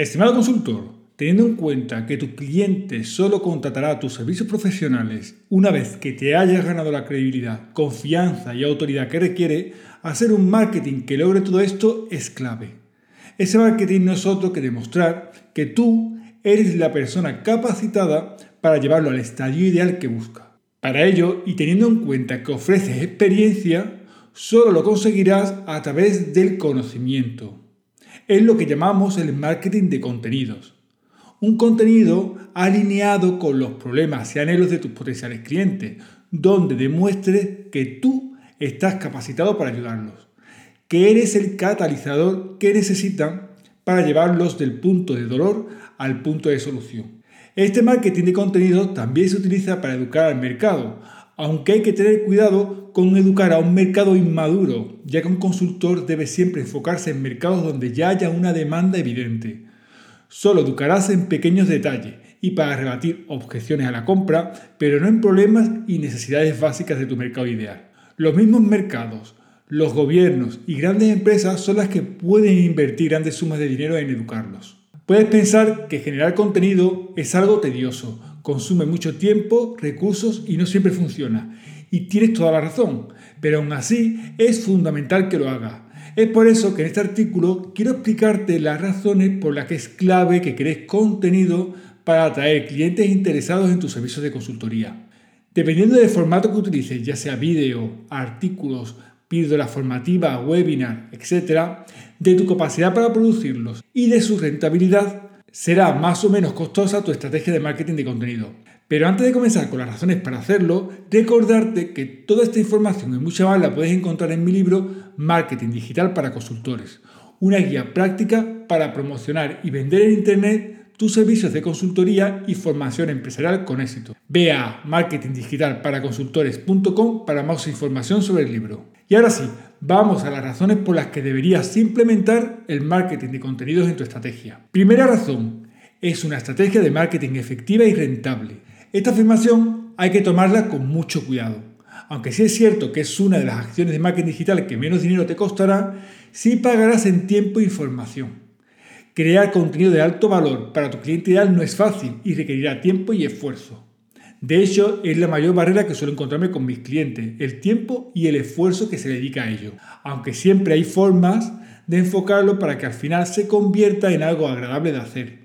Estimado consultor, teniendo en cuenta que tu cliente solo contratará tus servicios profesionales una vez que te hayas ganado la credibilidad, confianza y autoridad que requiere, hacer un marketing que logre todo esto es clave. Ese marketing no es otro que demostrar que tú eres la persona capacitada para llevarlo al estadio ideal que busca. Para ello, y teniendo en cuenta que ofreces experiencia, solo lo conseguirás a través del conocimiento. Es lo que llamamos el marketing de contenidos. Un contenido alineado con los problemas y anhelos de tus potenciales clientes, donde demuestres que tú estás capacitado para ayudarlos, que eres el catalizador que necesitan para llevarlos del punto de dolor al punto de solución. Este marketing de contenido también se utiliza para educar al mercado, aunque hay que tener cuidado con educar a un mercado inmaduro, ya que un consultor debe siempre enfocarse en mercados donde ya haya una demanda evidente. Solo educarás en pequeños detalles y para rebatir objeciones a la compra, pero no en problemas y necesidades básicas de tu mercado ideal. Los mismos mercados, los gobiernos y grandes empresas son las que pueden invertir grandes sumas de dinero en educarlos. Puedes pensar que generar contenido es algo tedioso, consume mucho tiempo, recursos y no siempre funciona. Y tienes toda la razón, pero aún así es fundamental que lo hagas. Es por eso que en este artículo quiero explicarte las razones por las que es clave que crees contenido para atraer clientes interesados en tus servicios de consultoría. Dependiendo del formato que utilices, ya sea vídeo, artículos, píldora formativa, webinar, etc., de tu capacidad para producirlos y de su rentabilidad, será más o menos costosa tu estrategia de marketing de contenido. Pero antes de comenzar con las razones para hacerlo, recordarte que toda esta información y mucha más la puedes encontrar en mi libro Marketing Digital para Consultores, una guía práctica para promocionar y vender en Internet tus servicios de consultoría y formación empresarial con éxito. Ve a marketingdigitalparaconsultores.com para más información sobre el libro. Y ahora sí, vamos a las razones por las que deberías implementar el marketing de contenidos en tu estrategia. Primera razón, es una estrategia de marketing efectiva y rentable. Esta afirmación hay que tomarla con mucho cuidado. Aunque sí es cierto que es una de las acciones de marketing digital que menos dinero te costará, sí pagarás en tiempo e información. Crear contenido de alto valor para tu cliente ideal no es fácil y requerirá tiempo y esfuerzo. De hecho, es la mayor barrera que suelo encontrarme con mis clientes, el tiempo y el esfuerzo que se dedica a ello. Aunque siempre hay formas de enfocarlo para que al final se convierta en algo agradable de hacer.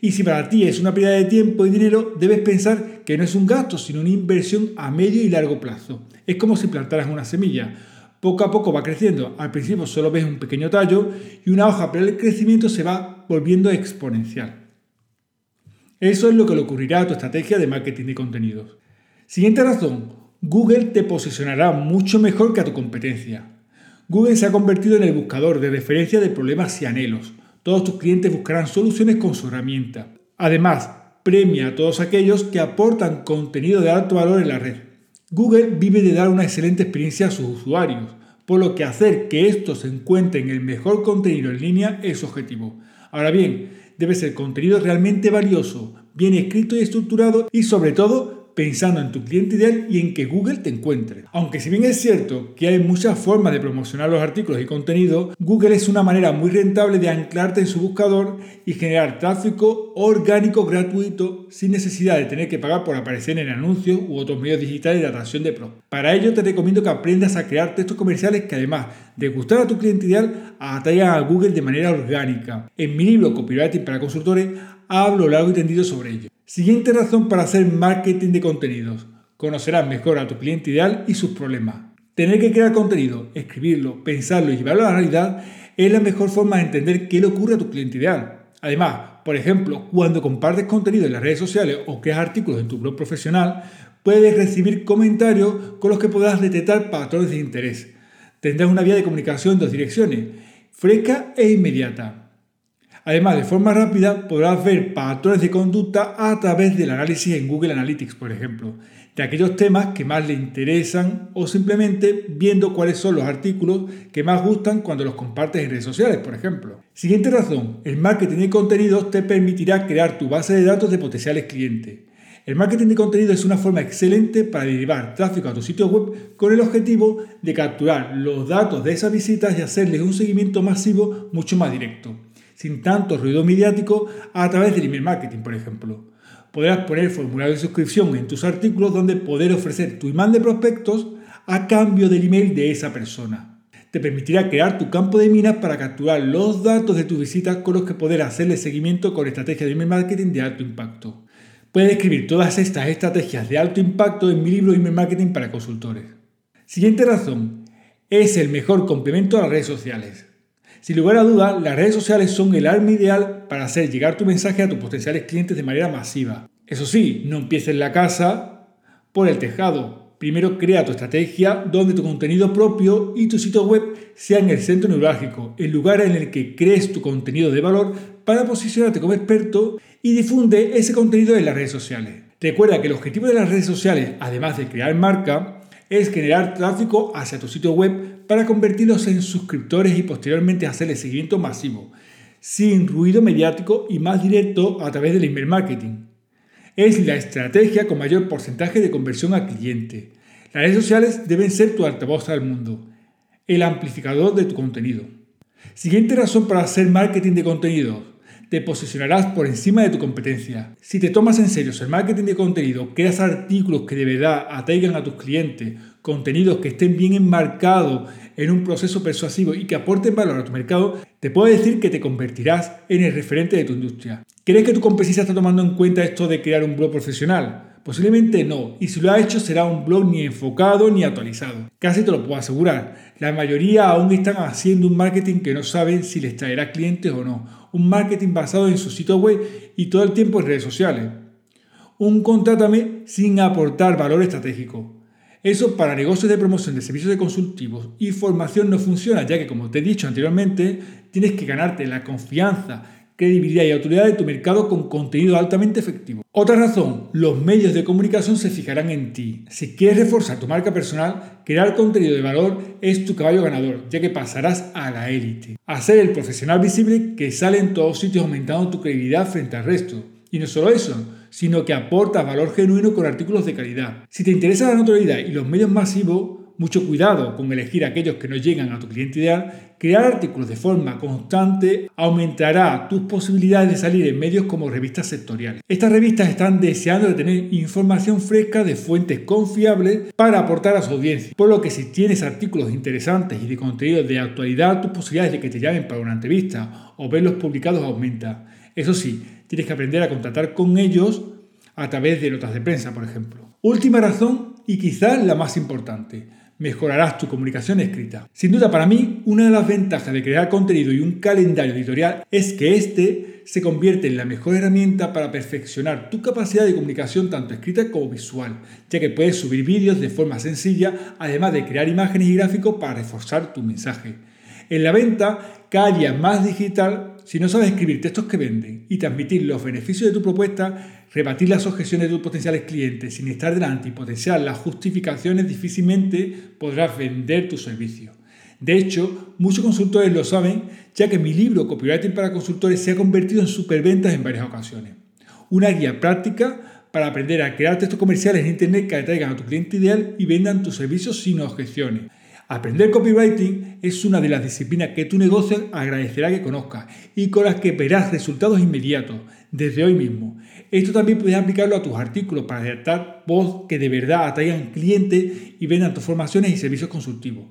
Y si para ti es una pérdida de tiempo y dinero, debes pensar que no es un gasto, sino una inversión a medio y largo plazo. Es como si plantaras una semilla poco a poco va creciendo. Al principio solo ves un pequeño tallo y una hoja, pero el crecimiento se va volviendo exponencial. Eso es lo que le ocurrirá a tu estrategia de marketing de contenidos. Siguiente razón, Google te posicionará mucho mejor que a tu competencia. Google se ha convertido en el buscador de referencia de problemas y anhelos. Todos tus clientes buscarán soluciones con su herramienta. Además, premia a todos aquellos que aportan contenido de alto valor en la red. Google vive de dar una excelente experiencia a sus usuarios, por lo que hacer que estos encuentren el mejor contenido en línea es su objetivo. Ahora bien, debe ser contenido realmente valioso, bien escrito y estructurado y sobre todo pensando en tu cliente ideal y en que Google te encuentre. Aunque si bien es cierto que hay muchas formas de promocionar los artículos y contenido, Google es una manera muy rentable de anclarte en su buscador y generar tráfico orgánico gratuito sin necesidad de tener que pagar por aparecer en anuncios u otros medios digitales de atracción de pro. Para ello te recomiendo que aprendas a crear textos comerciales que además de gustar a tu cliente ideal, atraigan a Google de manera orgánica. En mi libro Copywriting para consultores hablo largo y tendido sobre ello. Siguiente razón para hacer marketing de contenidos. Conocerás mejor a tu cliente ideal y sus problemas. Tener que crear contenido, escribirlo, pensarlo y llevarlo a la realidad es la mejor forma de entender qué le ocurre a tu cliente ideal. Además, por ejemplo, cuando compartes contenido en las redes sociales o creas artículos en tu blog profesional, puedes recibir comentarios con los que podrás detectar patrones de interés. Tendrás una vía de comunicación en dos direcciones, fresca e inmediata. Además, de forma rápida podrás ver patrones de conducta a través del análisis en Google Analytics, por ejemplo, de aquellos temas que más le interesan o simplemente viendo cuáles son los artículos que más gustan cuando los compartes en redes sociales, por ejemplo. Siguiente razón, el marketing de contenidos te permitirá crear tu base de datos de potenciales clientes. El marketing de contenido es una forma excelente para derivar tráfico a tu sitio web con el objetivo de capturar los datos de esas visitas y hacerles un seguimiento masivo mucho más directo. Sin tanto ruido mediático a través del email marketing, por ejemplo. Podrás poner formulario de suscripción en tus artículos donde poder ofrecer tu imán de prospectos a cambio del email de esa persona. Te permitirá crear tu campo de minas para capturar los datos de tus visitas con los que poder hacerle seguimiento con estrategias de email marketing de alto impacto. Puedes escribir todas estas estrategias de alto impacto en mi libro Email Marketing para consultores. Siguiente razón. Es el mejor complemento a las redes sociales. Sin lugar a dudas, las redes sociales son el arma ideal para hacer llegar tu mensaje a tus potenciales clientes de manera masiva. Eso sí, no empieces la casa por el tejado. Primero crea tu estrategia donde tu contenido propio y tu sitio web sean el centro neurálgico, el lugar en el que crees tu contenido de valor para posicionarte como experto y difunde ese contenido en las redes sociales. Recuerda que el objetivo de las redes sociales, además de crear marca, es generar tráfico hacia tu sitio web para convertirlos en suscriptores y posteriormente hacerle seguimiento masivo, sin ruido mediático y más directo a través del email marketing. Es la estrategia con mayor porcentaje de conversión al cliente. Las redes sociales deben ser tu altavoz al mundo, el amplificador de tu contenido. Siguiente razón para hacer marketing de contenido te posicionarás por encima de tu competencia. Si te tomas en serio el marketing de contenido, creas artículos que de verdad atraigan a tus clientes, contenidos que estén bien enmarcados en un proceso persuasivo y que aporten valor a tu mercado, te puedo decir que te convertirás en el referente de tu industria. ¿Crees que tu competencia está tomando en cuenta esto de crear un blog profesional? Posiblemente no, y si lo ha hecho será un blog ni enfocado ni actualizado. Casi te lo puedo asegurar. La mayoría aún están haciendo un marketing que no saben si les traerá clientes o no. Un marketing basado en su sitio web y todo el tiempo en redes sociales. Un contrátame sin aportar valor estratégico. Eso para negocios de promoción de servicios de consultivos y formación no funciona, ya que como te he dicho anteriormente, tienes que ganarte la confianza, credibilidad y autoridad de tu mercado con contenido altamente efectivo. Otra razón, los medios de comunicación se fijarán en ti. Si quieres reforzar tu marca personal, crear contenido de valor es tu caballo ganador, ya que pasarás a la élite. A ser el profesional visible que sale en todos sitios aumentando tu credibilidad frente al resto. Y no solo eso, sino que aporta valor genuino con artículos de calidad. Si te interesa la notoriedad y los medios masivos, mucho cuidado con elegir aquellos que no llegan a tu cliente ideal. Crear artículos de forma constante aumentará tus posibilidades de salir en medios como revistas sectoriales. Estas revistas están deseando de tener información fresca de fuentes confiables para aportar a su audiencia. Por lo que si tienes artículos interesantes y de contenido de actualidad, tus posibilidades de que te llamen para una entrevista o verlos publicados aumenta. Eso sí, tienes que aprender a contactar con ellos a través de notas de prensa, por ejemplo. Última razón y quizás la más importante mejorarás tu comunicación escrita. Sin duda para mí, una de las ventajas de crear contenido y un calendario editorial es que este se convierte en la mejor herramienta para perfeccionar tu capacidad de comunicación tanto escrita como visual, ya que puedes subir vídeos de forma sencilla, además de crear imágenes y gráficos para reforzar tu mensaje. En la venta, cada día más digital, si no sabes escribir textos que venden y transmitir los beneficios de tu propuesta, rebatir las objeciones de tus potenciales clientes sin estar delante y potenciar las justificaciones, difícilmente podrás vender tu servicio. De hecho, muchos consultores lo saben, ya que mi libro Copywriting para consultores se ha convertido en superventas en varias ocasiones. Una guía práctica para aprender a crear textos comerciales en Internet que atraigan a tu cliente ideal y vendan tus servicios sin objeciones. Aprender copywriting es una de las disciplinas que tu negocio agradecerá que conozcas y con las que verás resultados inmediatos desde hoy mismo. Esto también puedes aplicarlo a tus artículos para adaptar voz que de verdad atraigan clientes y vendan tus formaciones y servicios consultivos.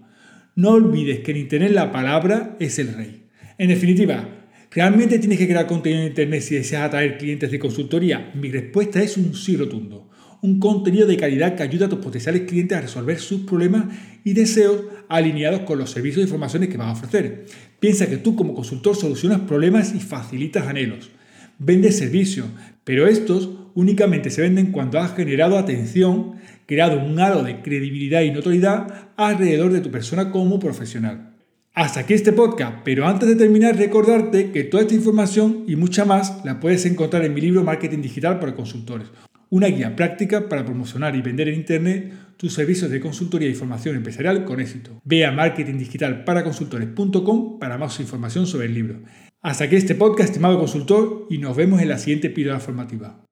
No olvides que en Internet la palabra es el rey. En definitiva, ¿realmente tienes que crear contenido en Internet si deseas atraer clientes de consultoría? Mi respuesta es un sí rotundo un contenido de calidad que ayuda a tus potenciales clientes a resolver sus problemas y deseos alineados con los servicios y informaciones que vas a ofrecer. Piensa que tú como consultor solucionas problemas y facilitas anhelos. Vendes servicios, pero estos únicamente se venden cuando has generado atención, creado un halo de credibilidad y notoriedad alrededor de tu persona como profesional. Hasta aquí este podcast, pero antes de terminar recordarte que toda esta información y mucha más la puedes encontrar en mi libro Marketing Digital para Consultores, una guía práctica para promocionar y vender en Internet tus servicios de consultoría y formación empresarial con éxito. Ve a marketingdigitalparaconsultores.com para más información sobre el libro. Hasta aquí este podcast, estimado consultor, y nos vemos en la siguiente píldora formativa.